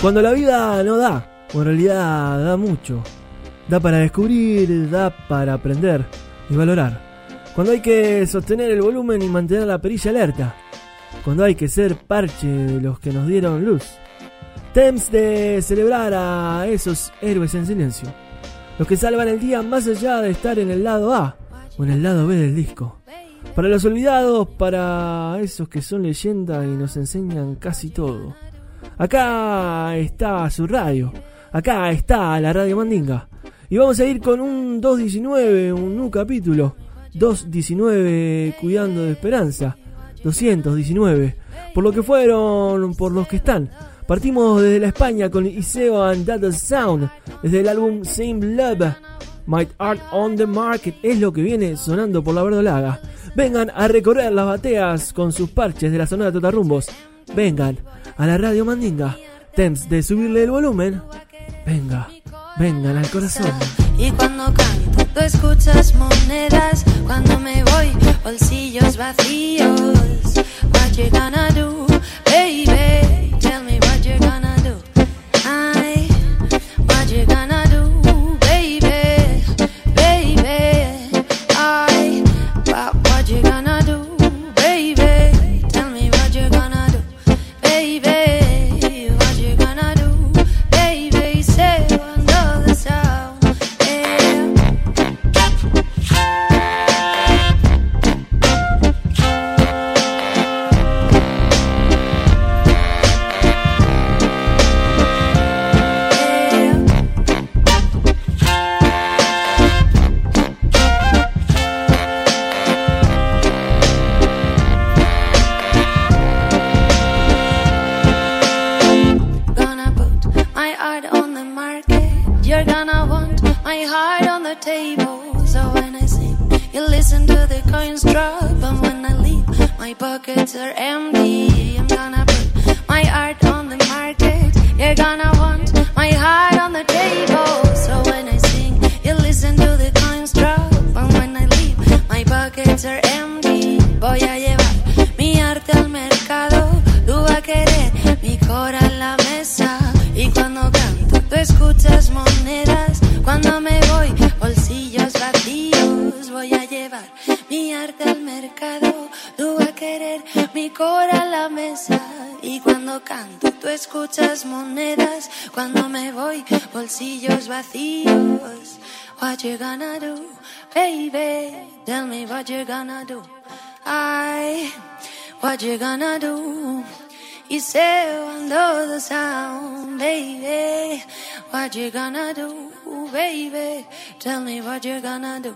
Cuando la vida no da, o en realidad da mucho, da para descubrir, da para aprender y valorar. Cuando hay que sostener el volumen y mantener la perilla alerta. Cuando hay que ser parche de los que nos dieron luz. Temps de celebrar a esos héroes en silencio. Los que salvan el día más allá de estar en el lado A o en el lado B del disco. Para los olvidados, para esos que son leyenda y nos enseñan casi todo. Acá está su radio. Acá está la radio Mandinga. Y vamos a ir con un 219, un nuevo capítulo. 219 cuidando de esperanza. 219. Por lo que fueron, por los que están. Partimos desde la España con Iseo and Data Sound. Desde el álbum Same Love. My Art on the Market es lo que viene sonando por la verdolaga. Vengan a recorrer las bateas con sus parches de la zona de Totarrumbos. Vengan a la radio Mandinga. Temps de subirle el volumen. Venga, vengan al corazón. Y cuando canto, tú escuchas monedas. Cuando me voy, bolsillos vacíos. What you gonna do, baby? Tell me Say under the sound, baby. What you gonna do, baby? Tell me what you gonna do.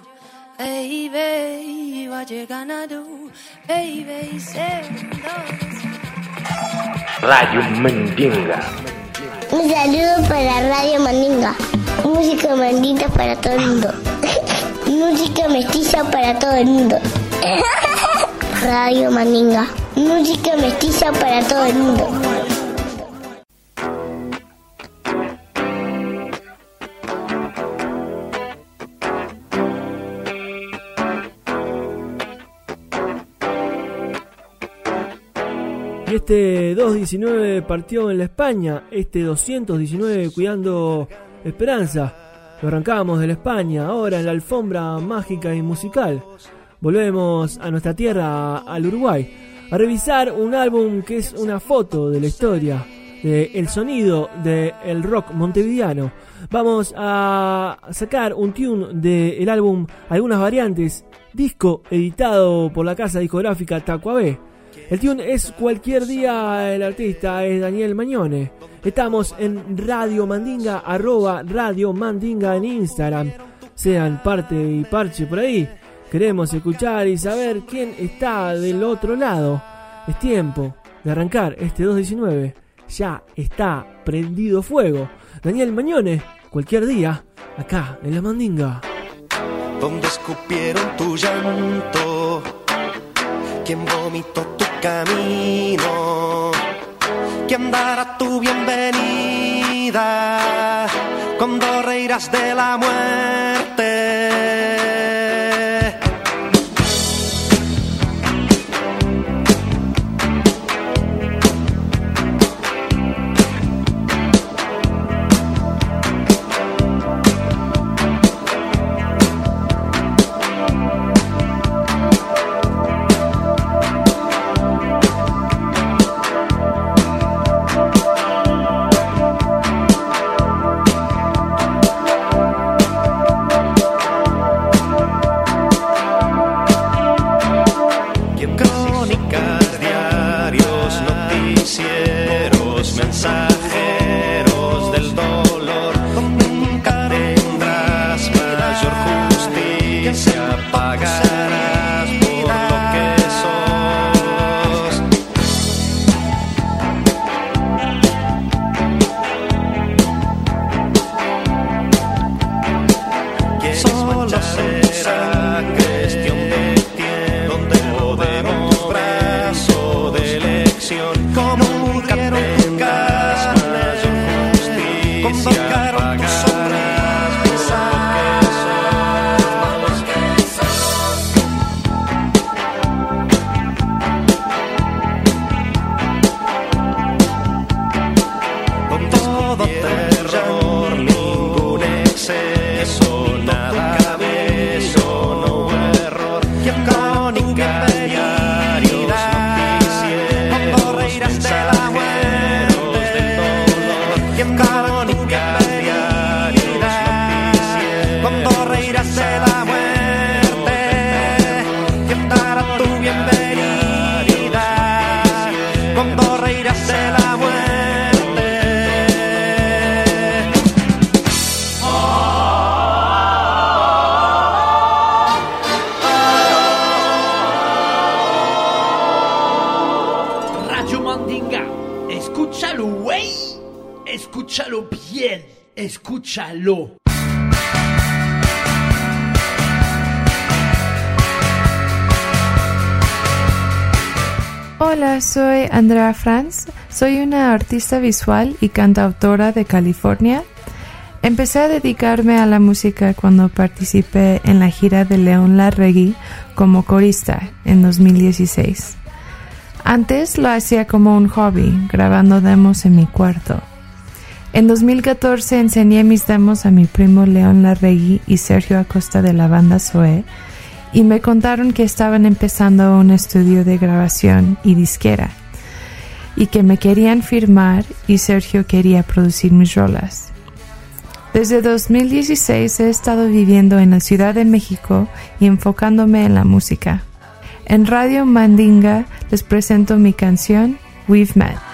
Baby, what you gonna do? Baby, say under the sound. Radio Mandinga. Un saludo para Radio Mandinga. Música mandinga para todo el mundo. Música mestiza para todo el mundo. Radio Mandinga. Música mestiza para todo el mundo. Y este 219 partió en la España, este 219 cuidando Esperanza. Lo arrancamos de la España, ahora en la alfombra mágica y musical. Volvemos a nuestra tierra, al Uruguay, a revisar un álbum que es una foto de la historia, de el sonido del rock montevideano. Vamos a sacar un tune del álbum Algunas Variantes, disco editado por la casa discográfica Tacuabé. El tune es Cualquier Día, el artista es Daniel Mañone. Estamos en Radio Mandinga, arroba Radio Mandinga en Instagram. Sean parte y parche por ahí. Queremos escuchar y saber quién está del otro lado. Es tiempo de arrancar este 219. Ya está prendido fuego. Daniel Mañone, cualquier día, acá en la Mandinga. donde escupieron tu llanto, quien vomitó tu camino, quien dará tu bienvenida cuando reirás de la muerte. Escúchalo bien, escúchalo. Hola, soy Andrea Franz. Soy una artista visual y cantautora de California. Empecé a dedicarme a la música cuando participé en la gira de León Larregui como corista en 2016. Antes lo hacía como un hobby, grabando demos en mi cuarto. En 2014 enseñé mis demos a mi primo León Larregui y Sergio Acosta de la banda Zoe y me contaron que estaban empezando un estudio de grabación y disquera. y que me querían firmar y Sergio quería producir mis rolas. Desde 2016 he estado viviendo en la Ciudad de México y enfocándome en la música. En Radio Mandinga les presento mi canción We've Met.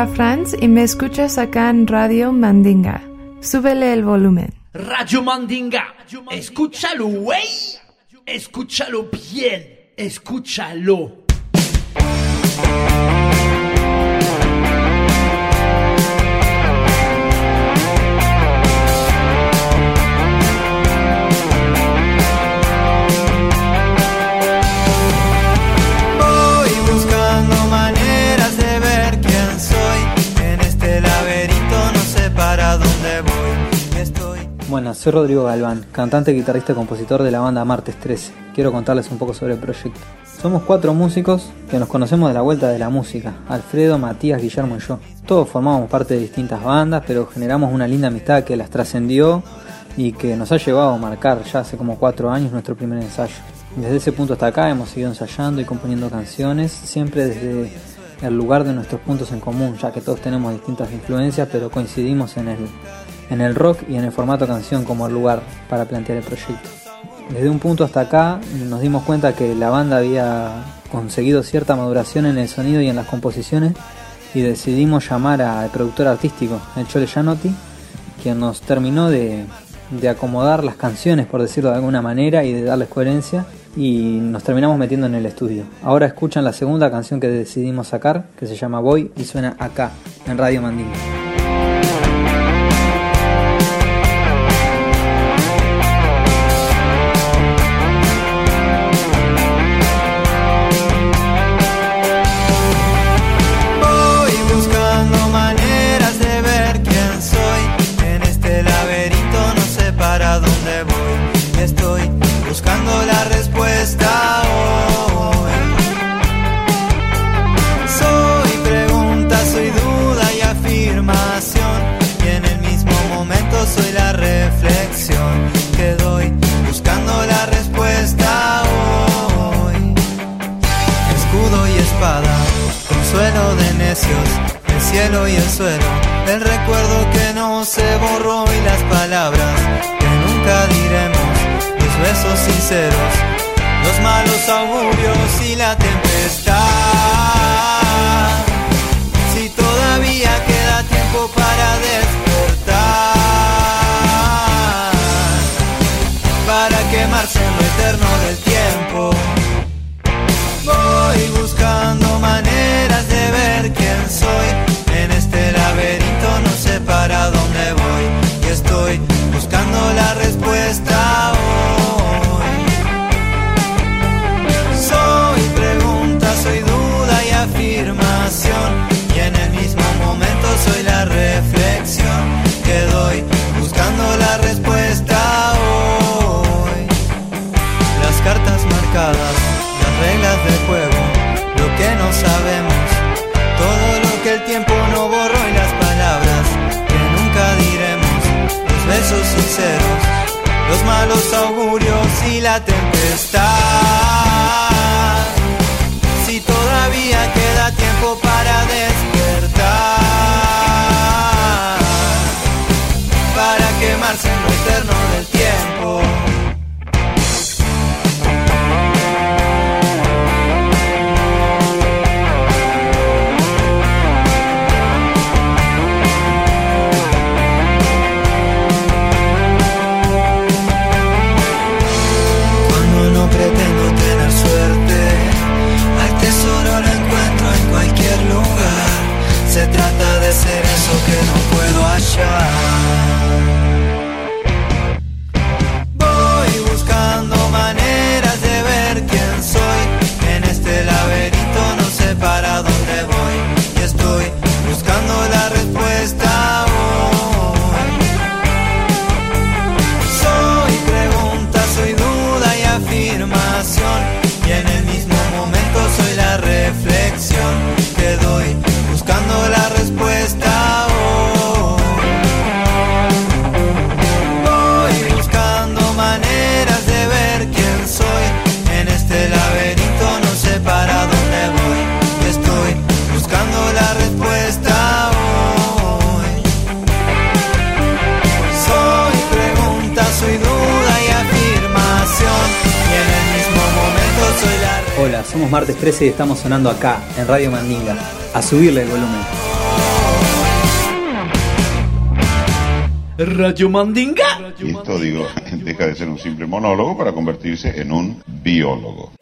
Andrea Franz y me escuchas acá en Radio Mandinga. Súbele el volumen. Radio Mandinga, escúchalo, güey. Escúchalo bien, escúchalo. Bueno, soy Rodrigo Galván, cantante, guitarrista y compositor de la banda Martes 13. Quiero contarles un poco sobre el proyecto. Somos cuatro músicos que nos conocemos de la vuelta de la música, Alfredo, Matías, Guillermo y yo. Todos formamos parte de distintas bandas, pero generamos una linda amistad que las trascendió y que nos ha llevado a marcar ya hace como cuatro años nuestro primer ensayo. Desde ese punto hasta acá hemos seguido ensayando y componiendo canciones, siempre desde el lugar de nuestros puntos en común, ya que todos tenemos distintas influencias, pero coincidimos en el en el rock y en el formato canción como el lugar para plantear el proyecto. Desde un punto hasta acá nos dimos cuenta que la banda había conseguido cierta maduración en el sonido y en las composiciones y decidimos llamar al productor artístico, el Chole Gianotti, quien nos terminó de, de acomodar las canciones, por decirlo de alguna manera, y de darles coherencia y nos terminamos metiendo en el estudio. Ahora escuchan la segunda canción que decidimos sacar, que se llama Voy y suena acá, en Radio Mandinga. Y el suelo, el recuerdo que no se borró y las palabras que nunca diremos, los besos sinceros, los malos augurios y la tempestad. Si todavía queda tiempo para despertar, para quemarse en lo eterno del tiempo. Voy buscando maneras de ver quién soy la respuesta hoy. Soy pregunta, soy duda y afirmación y en el mismo momento soy la reflexión que doy buscando la respuesta hoy. Las cartas marcadas, la tempestad. 13 y estamos sonando acá, en Radio Mandinga. A subirle el volumen. Radio Mandinga. Y esto, digo, deja de ser un simple monólogo para convertirse en un biólogo.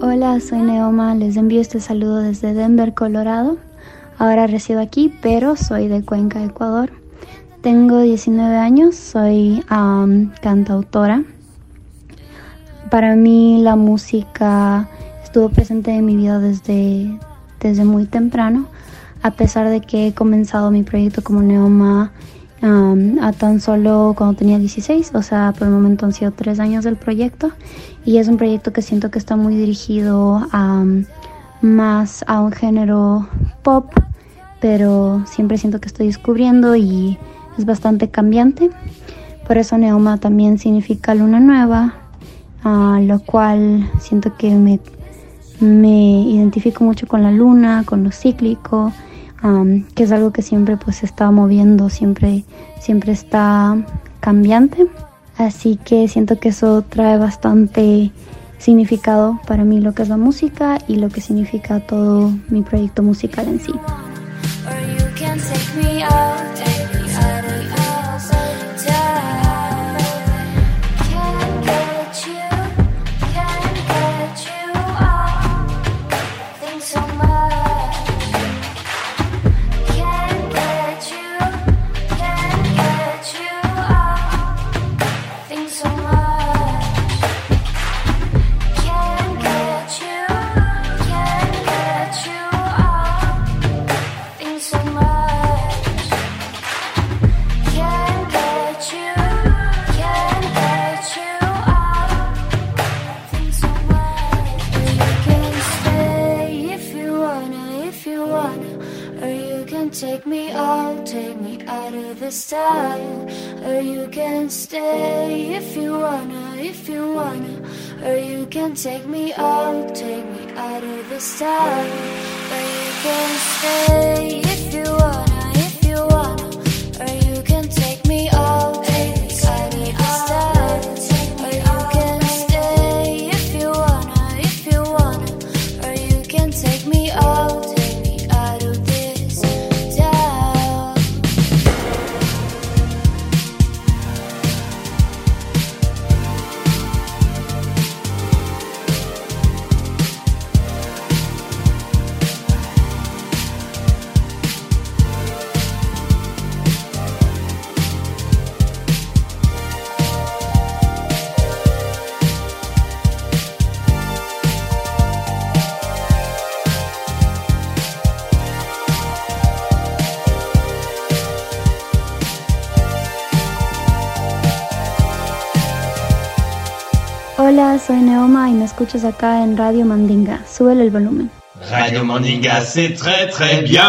Hola, soy Neoma, les envío este saludo desde Denver, Colorado. Ahora resido aquí, pero soy de Cuenca, Ecuador. Tengo 19 años, soy cantautora. Para mí la música estuvo presente en mi vida desde, desde muy temprano, a pesar de que he comenzado mi proyecto como Neoma a tan solo cuando tenía 16, o sea, por el momento han sido tres años del proyecto y es un proyecto que siento que está muy dirigido a más a un género pop, pero siempre siento que estoy descubriendo y es bastante cambiante. Por eso Neoma también significa luna nueva, lo cual siento que me, me, identifico mucho con la luna, con lo cíclico, que es algo que siempre pues está moviendo, siempre, siempre está cambiante. Así que siento que eso trae bastante significado para mí lo que es la música y lo que significa todo mi proyecto musical en sí. this time Or you can stay if you wanna, if you wanna Or you can take me out, take me out of this time Or you can stay if you wanna. Soy Neoma y me escuchas acá en Radio Mandinga. Súbele el volumen. Radio Mandinga, c'est très très bien.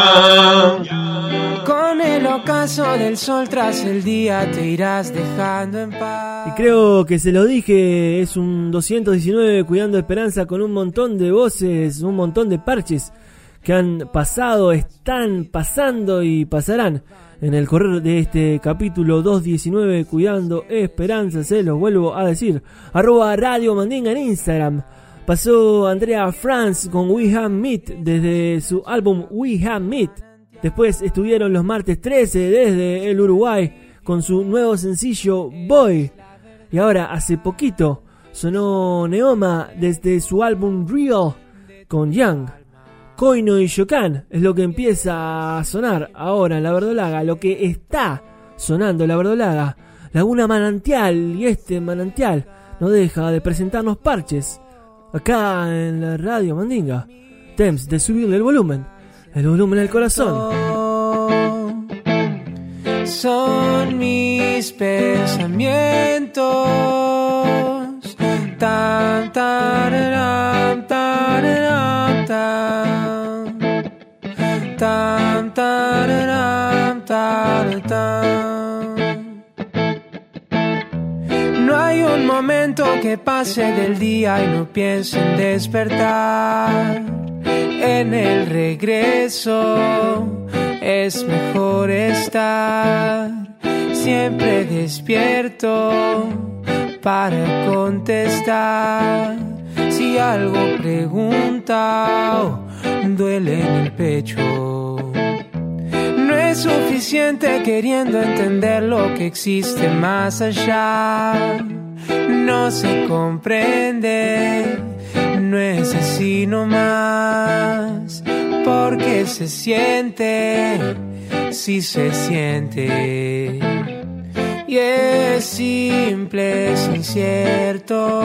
Con el ocaso del sol tras el día te irás dejando en paz. Y creo que se lo dije, es un 219 Cuidando Esperanza con un montón de voces, un montón de parches que han pasado, están pasando y pasarán en el correr de este capítulo 219 Cuidando Esperanza, se los vuelvo a decir, arroba Radio Mandinga en Instagram. Pasó Andrea Franz con We Have Meet desde su álbum We Have Meet. Después estuvieron los martes 13 desde el Uruguay con su nuevo sencillo Boy. Y ahora, hace poquito, sonó Neoma desde su álbum Real con Young. Koino y Shokan es lo que empieza a sonar ahora en la verdolaga, lo que está sonando en la verdolaga. Laguna Manantial y este manantial no deja de presentarnos parches acá en la radio Mandinga. Temps de subirle el volumen, el volumen al corazón. Son mis pensamientos. Tan, tararam, Tan, tararam, tararam, tan. No hay un momento que pase del día y no piense en despertar. En el regreso es mejor estar siempre despierto para contestar. Si algo pregunta duele en el pecho. No es suficiente queriendo entender lo que existe más allá. No se comprende, no es así nomás. Porque se siente, si se siente. Y es simple, es incierto.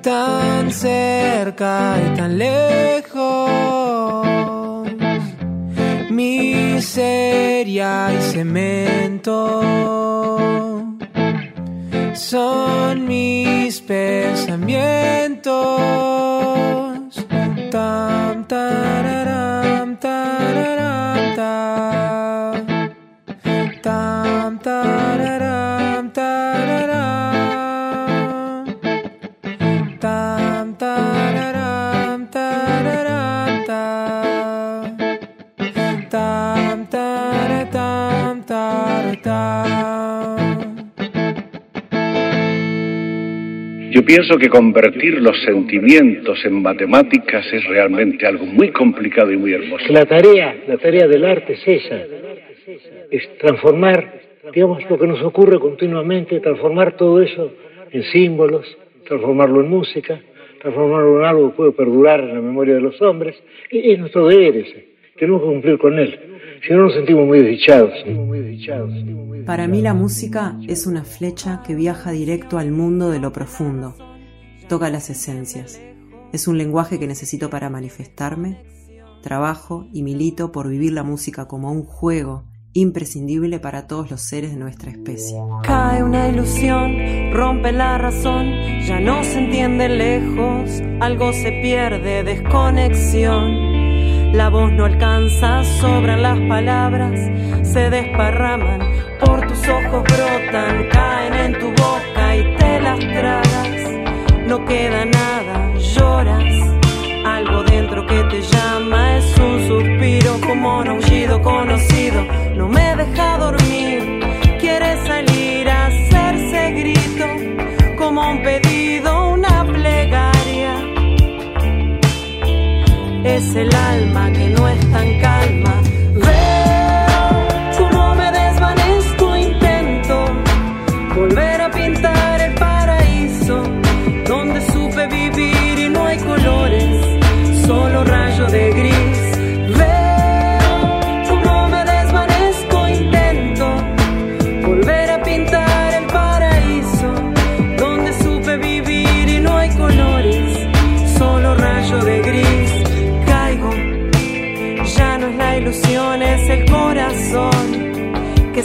Tan cerca y tan lejos. Miseria y cemento. Son mis pensamientos. Pienso que convertir los sentimientos en matemáticas es realmente algo muy complicado y muy hermoso. La tarea, la tarea del arte es esa, es transformar, digamos, lo que nos ocurre continuamente, transformar todo eso en símbolos, transformarlo en música, transformarlo en algo que puede perdurar en la memoria de los hombres, es nuestro deber ese, tenemos que cumplir con él, si no nos sentimos muy desdichados. Para mí la música es una flecha que viaja directo al mundo de lo profundo, toca las esencias. Es un lenguaje que necesito para manifestarme. Trabajo y milito por vivir la música como un juego imprescindible para todos los seres de nuestra especie. Cae una ilusión, rompe la razón, ya no se entiende lejos, algo se pierde, desconexión. La voz no alcanza, sobran las palabras, se desparraman, por tus ojos brotan, caen en tu boca y te las tragas. No queda nada, lloras, algo dentro que te llama, es un suspiro como un aullido conocido. No me deja dormir, quiere salir a hacerse grito, como un pedido, El alma que no está en calma.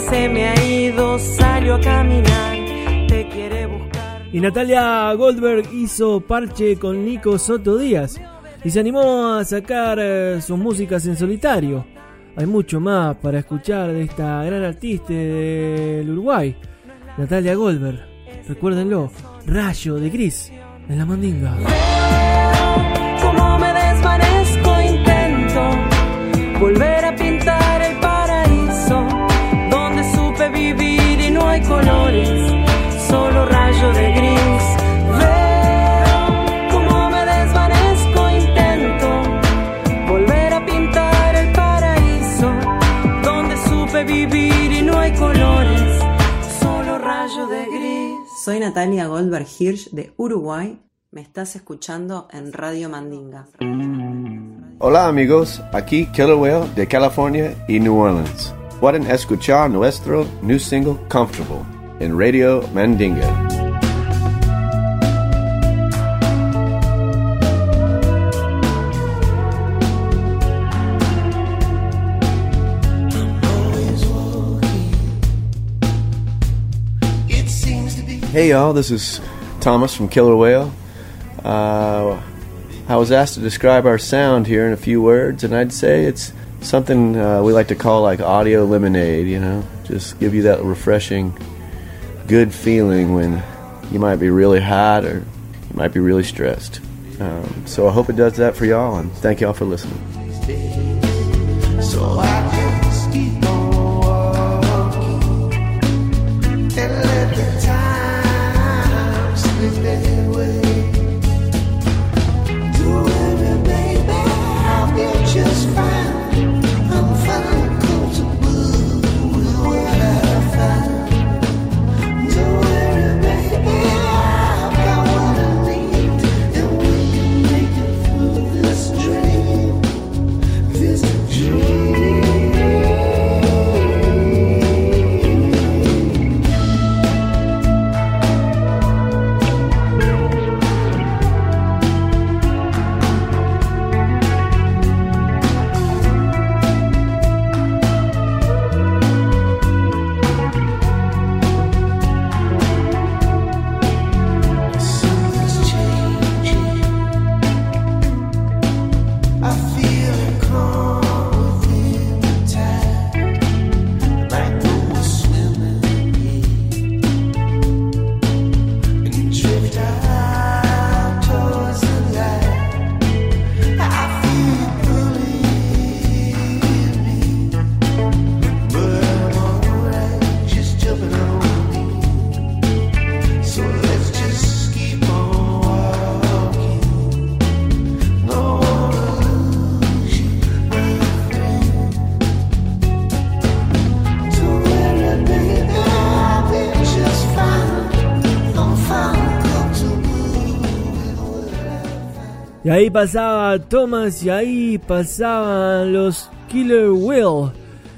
Se me ha ido, salió a caminar, te quiere buscar. Y Natalia Goldberg hizo parche con Nico Soto Díaz y se animó a sacar eh, sus músicas en solitario. Hay mucho más para escuchar de esta gran artista del Uruguay, Natalia Goldberg. Recuérdenlo, Rayo de Gris en la mandinga. Como me desvanezco, intento volver Soy Natalia Goldberg Hirsch de Uruguay. Me estás escuchando en Radio Mandinga. Hola amigos, aquí Killer Whale de California y New Orleans. Pueden escuchar nuestro new single Comfortable en Radio Mandinga. Hey y'all, this is Thomas from Killer Whale. Uh, I was asked to describe our sound here in a few words, and I'd say it's something uh, we like to call like audio lemonade, you know? Just give you that refreshing, good feeling when you might be really hot or you might be really stressed. Um, so I hope it does that for y'all, and thank y'all for listening. So Y ahí pasaba Thomas y ahí pasaban los Killer Will.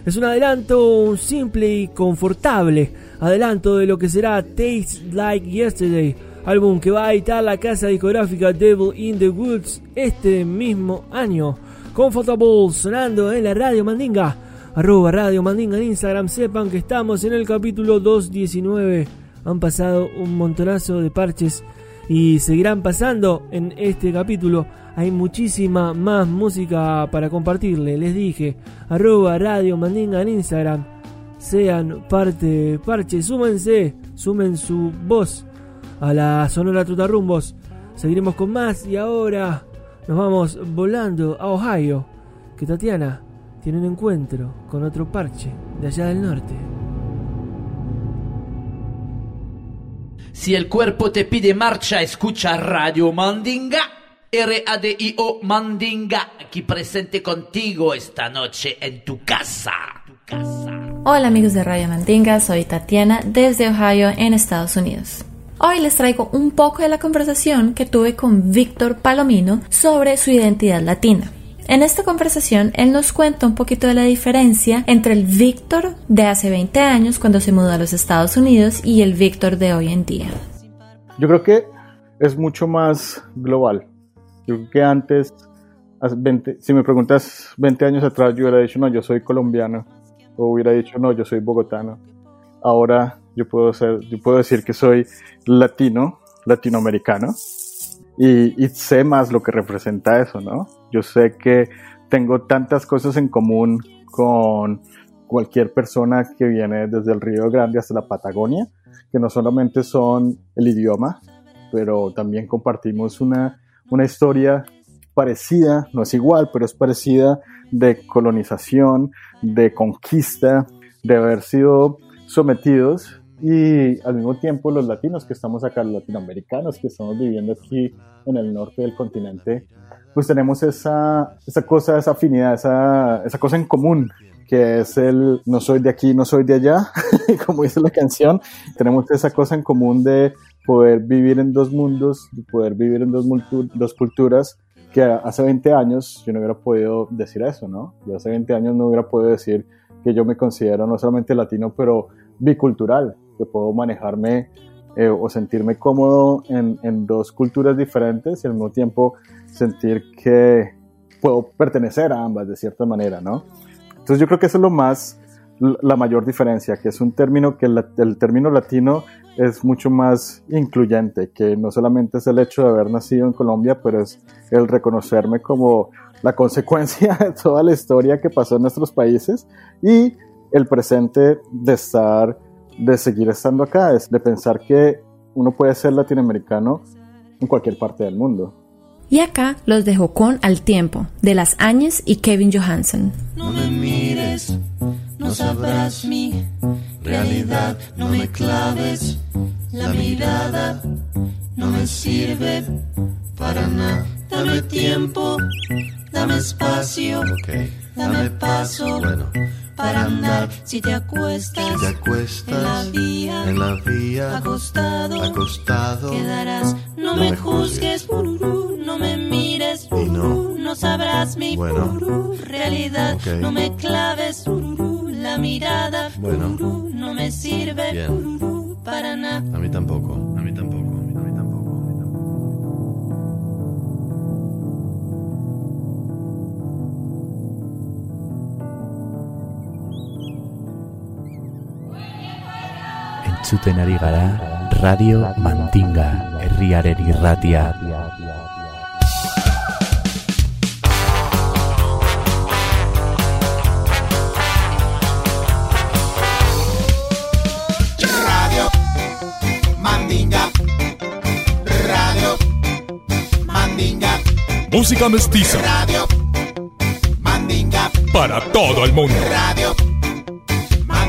Es un adelanto simple y confortable adelanto de lo que será Taste Like Yesterday, álbum que va a editar la casa discográfica Devil in the Woods este mismo año. Comfortable sonando en la radio Mandinga. Arroba Radio Mandinga en Instagram. Sepan que estamos en el capítulo 219. Han pasado un montonazo de parches y seguirán pasando en este capítulo. Hay muchísima más música para compartirle. Les dije, arroba Radio Mandinga en Instagram. Sean parte, parche, súmense, sumen su voz a la Sonora Trutarrumbos. Seguiremos con más y ahora nos vamos volando a Ohio. Que Tatiana tiene un encuentro con otro parche de allá del norte. Si el cuerpo te pide marcha, escucha Radio Mandinga. R-A-D-I-O Mandinga, aquí presente contigo esta noche en tu casa. Tu casa. Hola amigos de Radio Mandinga, soy Tatiana desde Ohio en Estados Unidos. Hoy les traigo un poco de la conversación que tuve con Víctor Palomino sobre su identidad latina. En esta conversación, él nos cuenta un poquito de la diferencia entre el Víctor de hace 20 años cuando se mudó a los Estados Unidos y el Víctor de hoy en día. Yo creo que es mucho más global. Yo creo que antes, 20, si me preguntas 20 años atrás, yo hubiera dicho, no, yo soy colombiano. O hubiera dicho, no, yo soy bogotano. Ahora yo puedo, ser, yo puedo decir que soy latino, latinoamericano y, sé más lo que representa eso, ¿no? Yo sé que tengo tantas cosas en común con cualquier persona que viene desde el Río Grande hasta la Patagonia, que no solamente son el idioma, pero también compartimos una, una historia parecida, no es igual, pero es parecida de colonización, de conquista, de haber sido sometidos y al mismo tiempo los latinos que estamos acá, los latinoamericanos que estamos viviendo aquí en el norte del continente, pues tenemos esa, esa cosa, esa afinidad, esa, esa cosa en común, que es el no soy de aquí, no soy de allá, como dice la canción. Tenemos esa cosa en común de poder vivir en dos mundos, de poder vivir en dos, dos culturas, que hace 20 años yo no hubiera podido decir eso, ¿no? Yo hace 20 años no hubiera podido decir que yo me considero no solamente latino, pero bicultural, que puedo manejarme eh, o sentirme cómodo en, dos culturas diferentes y al mismo tiempo sentir que puedo pertenecer a ambas de cierta manera, ¿no? Entonces yo creo que eso es lo más, la mayor diferencia, que es un término que el término latino es mucho más incluyente, que no solamente es el hecho de haber nacido en Colombia, pero es el reconocerme como la consecuencia de toda la historia que pasó en nuestros países y el presente de estar, de seguir estando acá, es de pensar que uno puede ser latinoamericano en cualquier parte del mundo. Y acá los dejo con Al Tiempo, de Las Áñez y Kevin Johansen. No me mires, no sabrás mi realidad, no me claves la mirada, no me sirve para nada. Dame tiempo, dame espacio, dame paso. Bueno para andar. Si te acuestas, si te acuestas en, la vía, en la vía, acostado, acostado quedarás. No, no me juzgues, pururú, no me mires, no. no sabrás mi Bueno. realidad. No me claves, la mirada, Bueno. no me sirve, para nada. A mí tampoco, a mí tampoco. Entzuten ari gara Radio Mandinga herriaren irratia. Radio Mandinga. Radio Mandinga. Música mestiza Radio Mandinga. para todo el mundo. Radio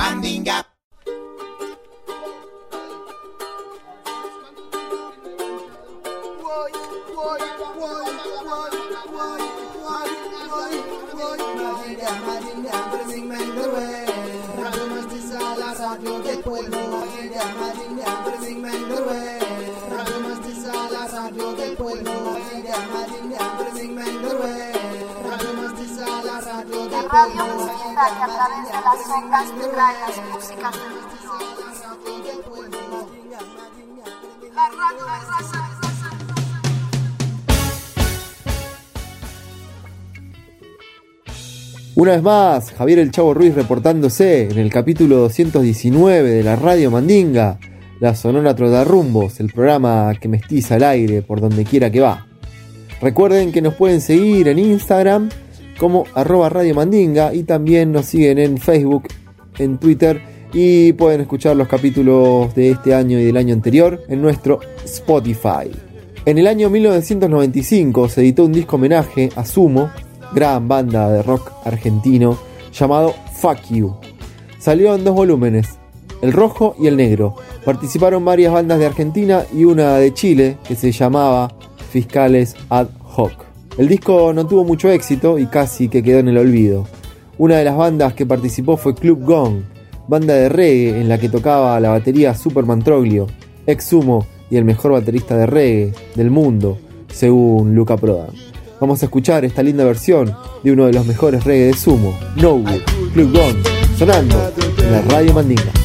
Mandinga. Radio Mandinga que a través de las radio de. Una vez más, Javier El Chavo Ruiz reportándose en el capítulo 219 de la Radio Mandinga, la Sonora Trotarrumbos, el programa que mestiza al aire por donde quiera que va. Recuerden que nos pueden seguir en Instagram como arroba Radio Mandinga y también nos siguen en Facebook, en Twitter y pueden escuchar los capítulos de este año y del año anterior en nuestro Spotify. En el año 1995 se editó un disco homenaje a Sumo, gran banda de rock argentino, llamado Fuck You. Salió en dos volúmenes, el rojo y el negro. Participaron varias bandas de Argentina y una de Chile que se llamaba Fiscales Ad Hoc. El disco no tuvo mucho éxito y casi que quedó en el olvido. Una de las bandas que participó fue Club Gong, banda de reggae en la que tocaba la batería Superman Troglio, ex sumo y el mejor baterista de reggae del mundo, según Luca Prodan. Vamos a escuchar esta linda versión de uno de los mejores reggae de sumo, No Club Gong, sonando en la Radio Mandinga.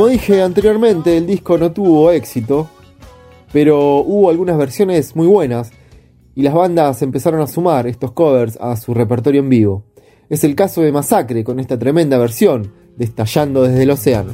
Como dije anteriormente, el disco no tuvo éxito, pero hubo algunas versiones muy buenas y las bandas empezaron a sumar estos covers a su repertorio en vivo. Es el caso de Masacre con esta tremenda versión de Estallando desde el Océano.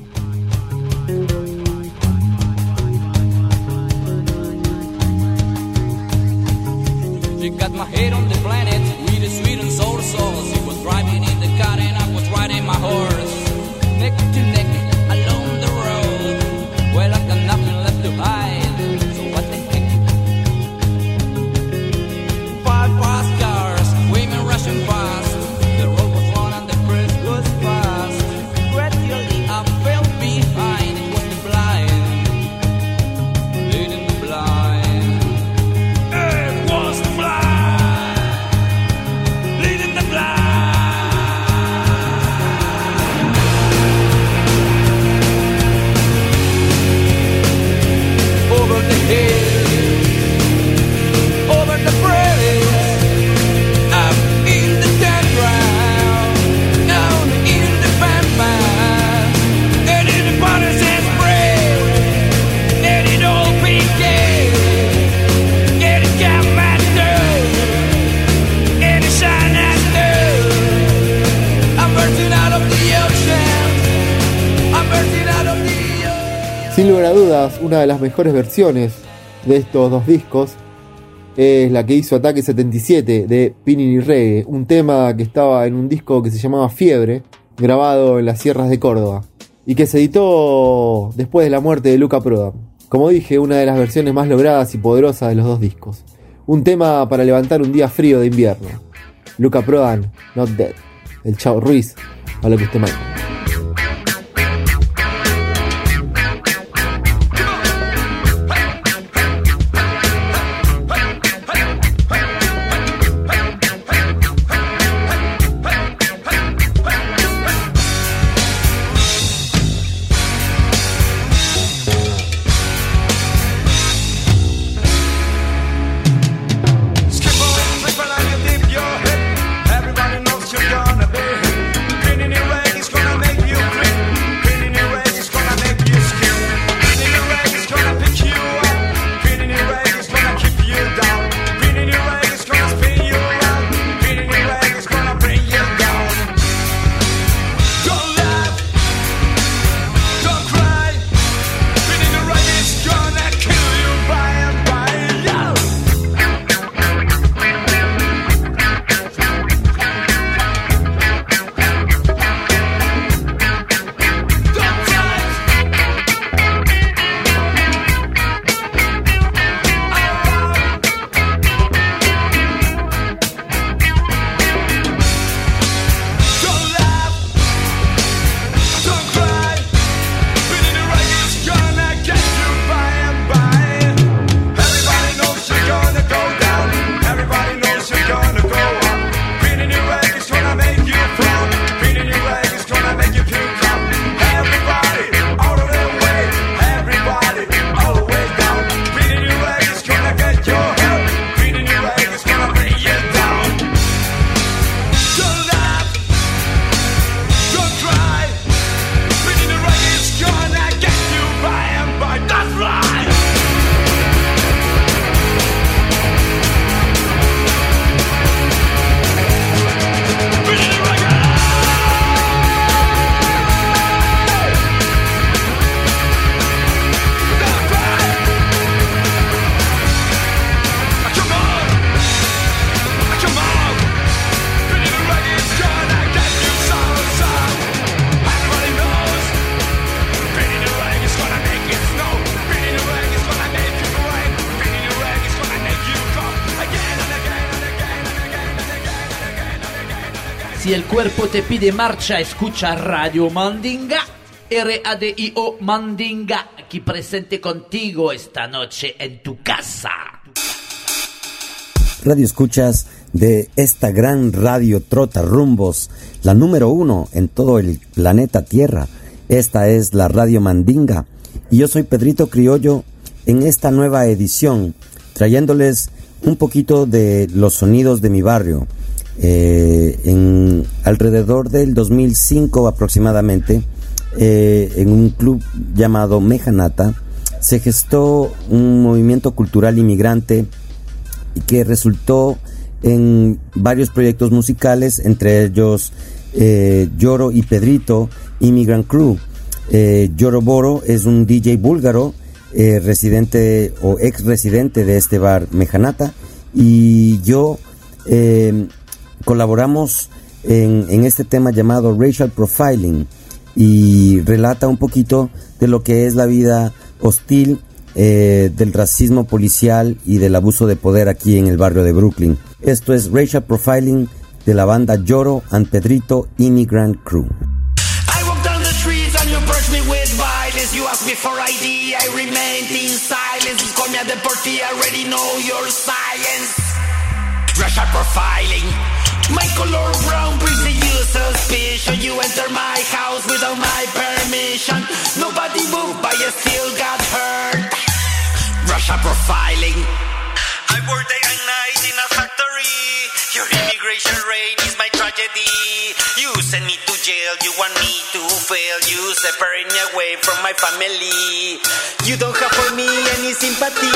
Una de las mejores versiones de estos dos discos es la que hizo Ataque 77 de Pinini Reggae, un tema que estaba en un disco que se llamaba Fiebre, grabado en las sierras de Córdoba, y que se editó después de la muerte de Luca Prodan. Como dije, una de las versiones más logradas y poderosas de los dos discos. Un tema para levantar un día frío de invierno. Luca Prodan, Not Dead. El Chavo Ruiz, a lo que usted manda. Te pide marcha, escucha Radio Mandinga. R-A-D-I-O Mandinga, aquí presente contigo esta noche en tu casa. Radio escuchas de esta gran radio Trota Rumbos, la número uno en todo el planeta Tierra. Esta es la Radio Mandinga y yo soy Pedrito Criollo en esta nueva edición, trayéndoles un poquito de los sonidos de mi barrio. Eh, en alrededor del 2005 aproximadamente, eh, en un club llamado Mejanata, se gestó un movimiento cultural inmigrante que resultó en varios proyectos musicales, entre ellos eh, Lloro y Pedrito, Immigrant Crew. Eh, Lloro Boro es un DJ búlgaro, eh, residente o ex residente de este bar Mejanata, y yo colaboramos en, este tema llamado Racial Profiling y relata un poquito de lo que es la vida hostil eh, del racismo policial y del abuso de poder aquí en el barrio de Brooklyn. Esto es Racial Profiling de la banda Lloro and Pedrito Immigrant Crew. You. You ask me for ID, I remained in silence. Me a deportee, I already know your science. Racial profiling. My color brown brings you suspicion. You enter my house without my permission. Nobody moved, but you still got hurt. Russia profiling. I work day and night in a factory. Your immigration rate is my tragedy. Send me to jail, you want me to fail. You separate me away from my family. You don't have for me any sympathy.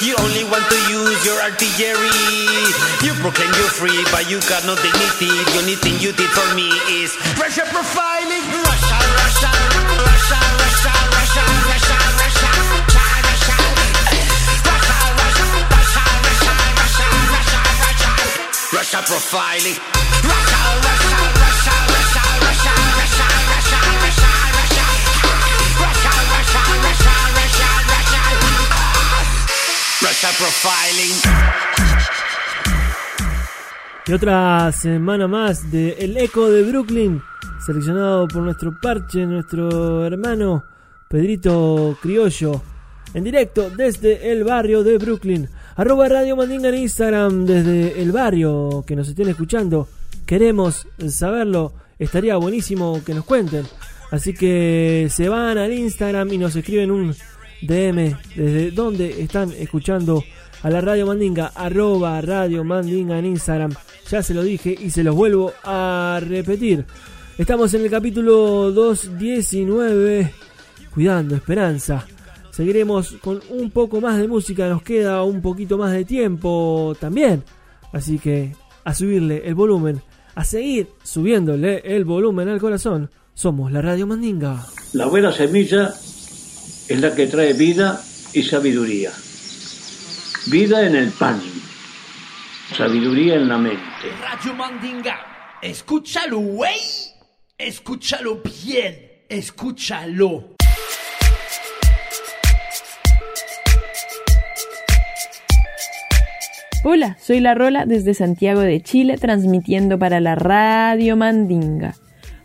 You only want to use your artillery. You proclaim you're free, but you got no dignity. The only thing you did for me is Russia profiling. Russia, Russia, Russia, Russia, Russia, Russia, Russia, Russia, Russia profiling. Russia, Profiling. Y otra semana más de El Eco de Brooklyn, seleccionado por nuestro parche, nuestro hermano Pedrito Criollo, en directo desde el barrio de Brooklyn. Arroba Radio Mandinga en Instagram desde el barrio que nos estén escuchando. Queremos saberlo, estaría buenísimo que nos cuenten. Así que se van al Instagram y nos escriben un DM desde donde están escuchando a la Radio Mandinga, arroba Radio Mandinga en Instagram. Ya se lo dije y se los vuelvo a repetir. Estamos en el capítulo 219, Cuidando Esperanza. Seguiremos con un poco más de música, nos queda un poquito más de tiempo también. Así que a subirle el volumen, a seguir subiéndole el volumen al corazón. Somos la Radio Mandinga. La buena semilla es la que trae vida y sabiduría. Vida en el pan, sabiduría en la mente. Radio Mandinga, escúchalo, güey. Escúchalo bien, escúchalo. Hola, soy La Rola desde Santiago de Chile transmitiendo para la Radio Mandinga.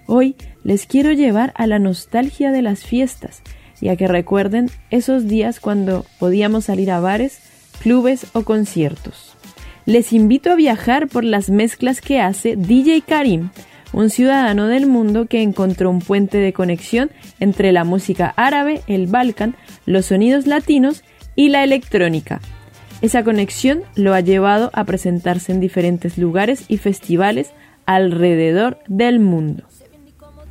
Hoy les quiero llevar a la nostalgia de las fiestas y a que recuerden esos días cuando podíamos salir a bares, clubes o conciertos. Les invito a viajar por las mezclas que hace DJ Karim, un ciudadano del mundo que encontró un puente de conexión entre la música árabe, el Balkan, los sonidos latinos y la electrónica. Esa conexión lo ha llevado a presentarse en diferentes lugares y festivales alrededor del mundo.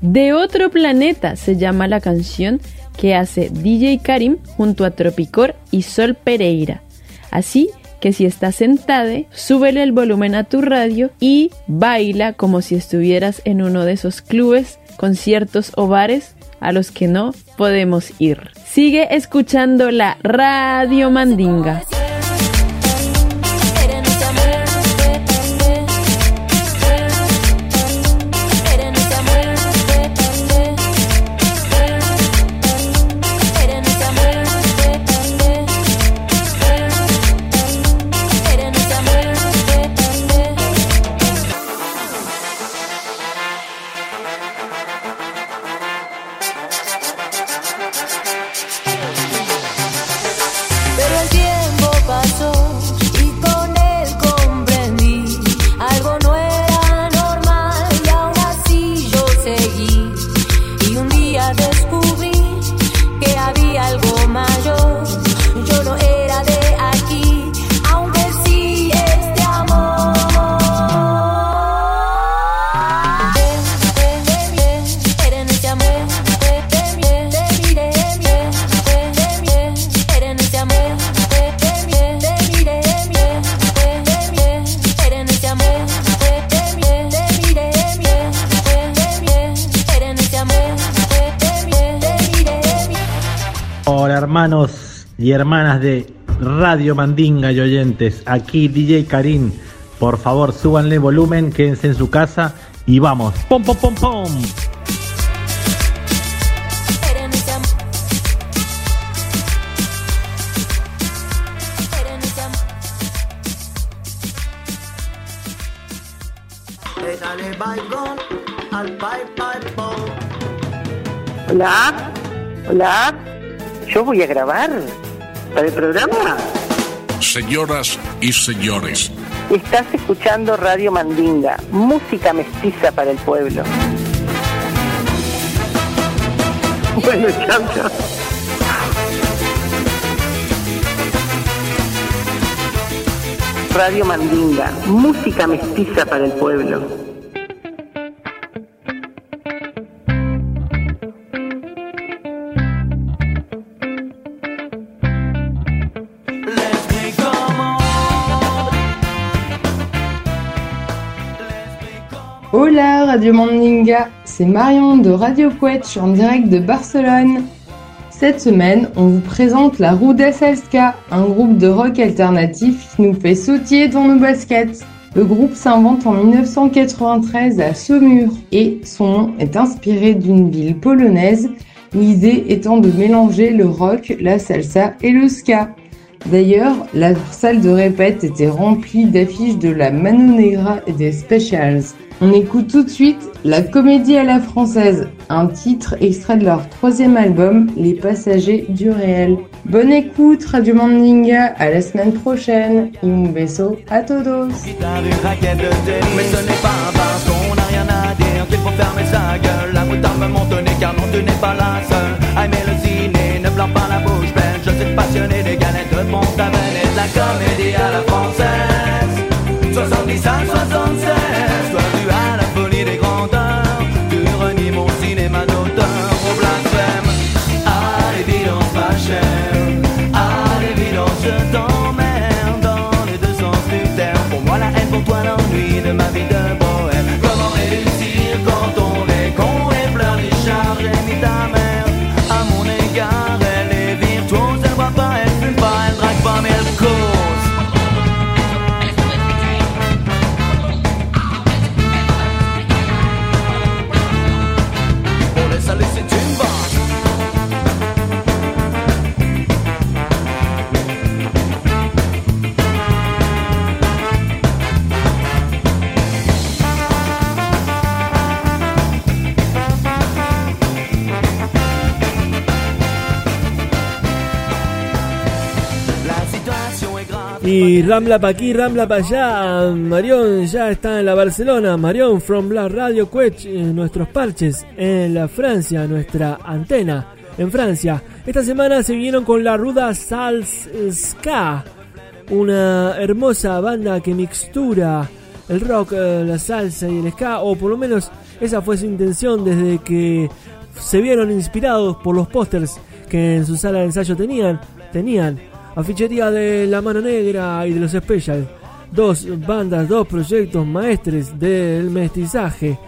De otro planeta se llama la canción que hace DJ Karim junto a Tropicor y Sol Pereira. Así que si estás sentada, súbele el volumen a tu radio y baila como si estuvieras en uno de esos clubes, conciertos o bares a los que no podemos ir. Sigue escuchando la Radio Mandinga. Hermanos y hermanas de Radio Mandinga y oyentes, aquí DJ Karim. Por favor, súbanle volumen, quédense en su casa y vamos. ¡Pom, pom, pom, pom! Hola, hola. Yo voy a grabar para el programa. Señoras y señores, Estás escuchando Radio Mandinga, música mestiza para el pueblo. Bueno, chao, chao. Radio Mandinga, música mestiza para el pueblo. Radio Mandinga, c'est Marion de Radio Quetch en direct de Barcelone. Cette semaine, on vous présente la Ruda Salska, un groupe de rock alternatif qui nous fait sautiller dans nos baskets. Le groupe s'invente en 1993 à Saumur et son nom est inspiré d'une ville polonaise, l'idée étant de mélanger le rock, la salsa et le ska. D'ailleurs, la salle de répète était remplie d'affiches de la Mano Negra et des Specials. On écoute tout de suite La Comédie à la Française, un titre extrait de leur troisième album, Les Passagers du Réel. Bonne écoute, Radio Mandinga, à la semaine prochaine. Un beso a todos. je suis passionné des remonte à Venise, la comédie à la française. 70 ans, Ramla pa' aquí, Ramla pa' allá. Marión ya está en la Barcelona. Marión from la Radio Quech, eh, nuestros parches. En la Francia, nuestra antena. En Francia. Esta semana se vinieron con la ruda Sals Ska. Una hermosa banda que mixtura el rock, eh, la salsa y el ska. O por lo menos esa fue su intención desde que se vieron inspirados por los pósters que en su sala de ensayo tenían. Tenían afichería de La Mano Negra y de los Special. Dos bandas, dos proyectos maestres del mestizaje.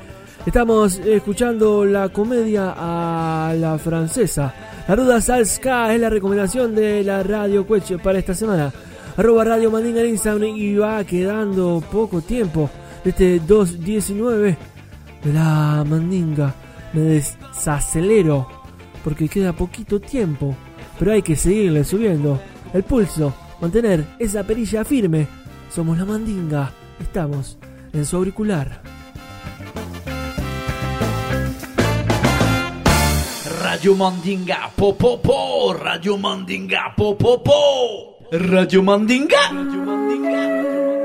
Estamos escuchando la comedia a la francesa. La ruda salska es la recomendación de la Radio Cueche para esta semana. Arroba Radio Mandinga en Instagram y va quedando poco tiempo este 2.19 de la Mandinga. Me desacelero porque queda poquito tiempo, pero hay que seguirle subiendo el pulso, mantener esa perilla firme. Somos la Mandinga, estamos en su auricular. Radio Mandinga, po po po, Radio Mandinga, po po po, Radio Mandinga. Y hay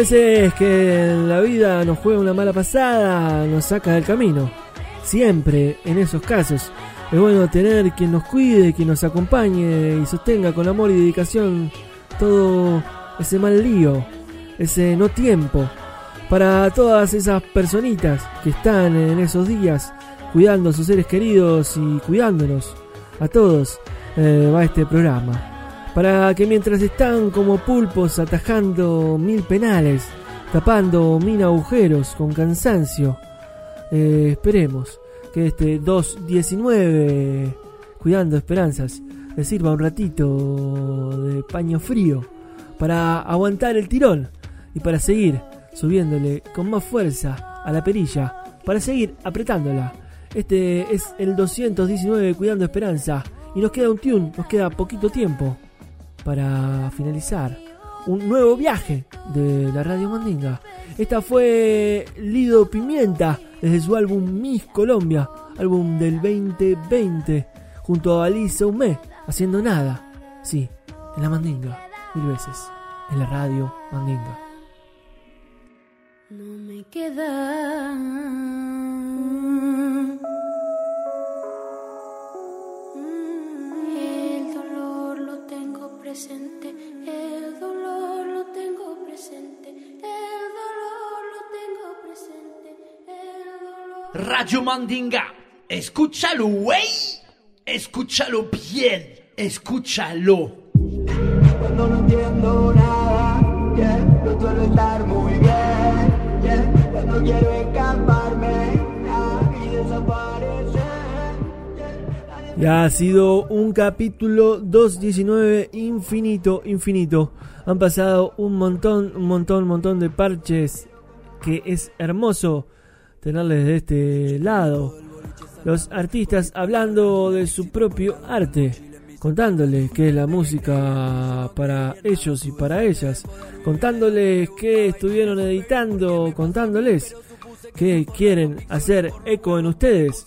veces que la vida nos juega una mala pasada, nos saca del camino. Siempre en esos casos es bueno tener quien nos cuide, quien nos acompañe y sostenga con amor y dedicación todo ese mal lío, ese no tiempo. Para todas esas personitas que están en esos días cuidando a sus seres queridos y cuidándonos a todos, eh, va este programa. Para que mientras están como pulpos atajando mil penales, tapando mil agujeros con cansancio, eh, esperemos que este 2.19, cuidando esperanzas, les sirva un ratito de paño frío para aguantar el tirón y para seguir subiéndole con más fuerza a la perilla, para seguir apretándola. Este es el 219 Cuidando Esperanza y nos queda un tune, nos queda poquito tiempo para finalizar un nuevo viaje de la Radio Mandinga. Esta fue Lido Pimienta desde su álbum Miss Colombia, álbum del 2020, junto a Alice Umé, haciendo nada. Sí, en la Mandinga, mil veces, en la Radio Mandinga. No me queda presente, el dolor lo tengo presente, el dolor lo tengo presente, el dolor. Radio Mandinga, escúchalo, güey. Escúchalo bien, escúchalo. Cuando no entiendo nada, yeah, no suelo estar muy bien, yeah, cuando quiero Y ha sido un capítulo 219 infinito, infinito. Han pasado un montón, un montón, un montón de parches que es hermoso tenerles de este lado. Los artistas hablando de su propio arte, contándoles qué es la música para ellos y para ellas, contándoles qué estuvieron editando, contándoles qué quieren hacer eco en ustedes.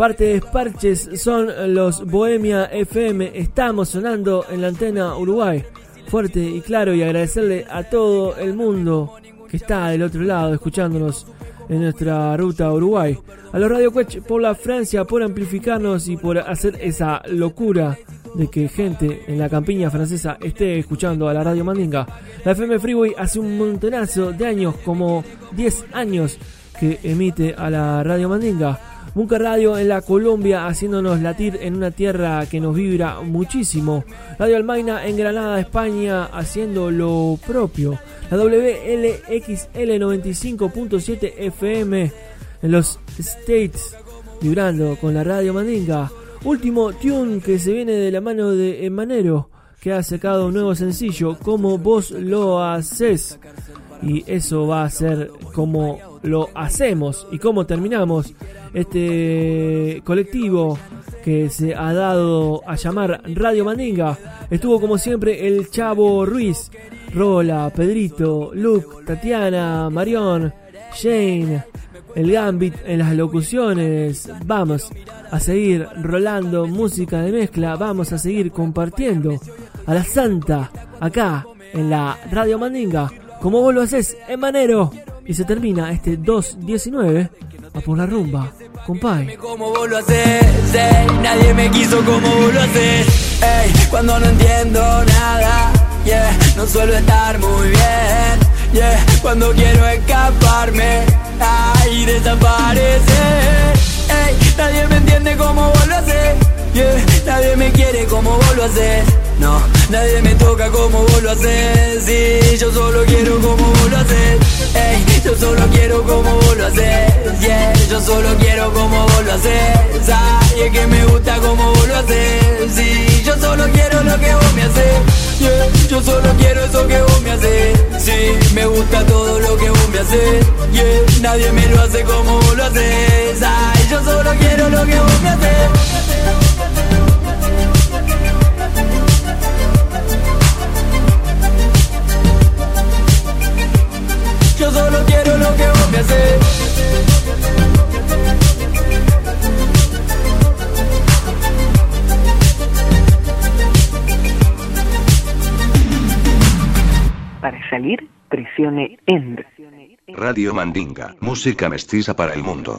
Partes parches son los Bohemia FM. Estamos sonando en la antena Uruguay. Fuerte y claro y agradecerle a todo el mundo que está del otro lado escuchándonos en nuestra ruta Uruguay. A los Radio Quech por la Francia, por amplificarnos y por hacer esa locura de que gente en la campiña francesa esté escuchando a la Radio Mandinga. La FM Freeway hace un montonazo de años, como 10 años, que emite a la Radio Mandinga. Bunker Radio en la Colombia haciéndonos latir en una tierra que nos vibra muchísimo. Radio Almaina en Granada, España haciendo lo propio. La WLXL 95.7 FM en los States vibrando con la Radio Mandinga. Último tune que se viene de la mano de Emanero que ha sacado un nuevo sencillo como vos lo haces. Y eso va a ser como lo hacemos y cómo terminamos este colectivo que se ha dado a llamar Radio Mandinga. Estuvo como siempre el Chavo Ruiz, Rola, Pedrito, Luke, Tatiana, Marión, Jane, el Gambit en las locuciones. Vamos a seguir rolando música de mezcla, vamos a seguir compartiendo a la Santa acá en la Radio Mandinga, como vos lo haces en Manero. Y se termina este 2.19 a por la rumba, compay. como ey, nadie me quiso como vos lo haces, ey, cuando no entiendo nada, yeah, no suelo estar muy bien, yeah, cuando quiero escaparme, ay, desaparecer, ey, nadie me entiende como vos lo haces, yeah, nadie me quiere como vos lo haces, no, nadie me toca como vos lo haces, sí, yo solo quiero como vos lo haces, ey, yo solo quiero como vos lo haces, yeah, yo solo quiero como vos lo haces, ay, es que me gusta como vos lo haces, sí, yo solo quiero lo que vos me haces, yeah, yo solo quiero eso que vos me haces, sí, me gusta todo lo que vos me haces, yeah, nadie me lo hace como vos lo haces, ay, yo solo quiero lo que vos me haces. Yo solo quiero lo que vos me haces. Para salir, presione End. Radio Mandinga, música mestiza para el mundo.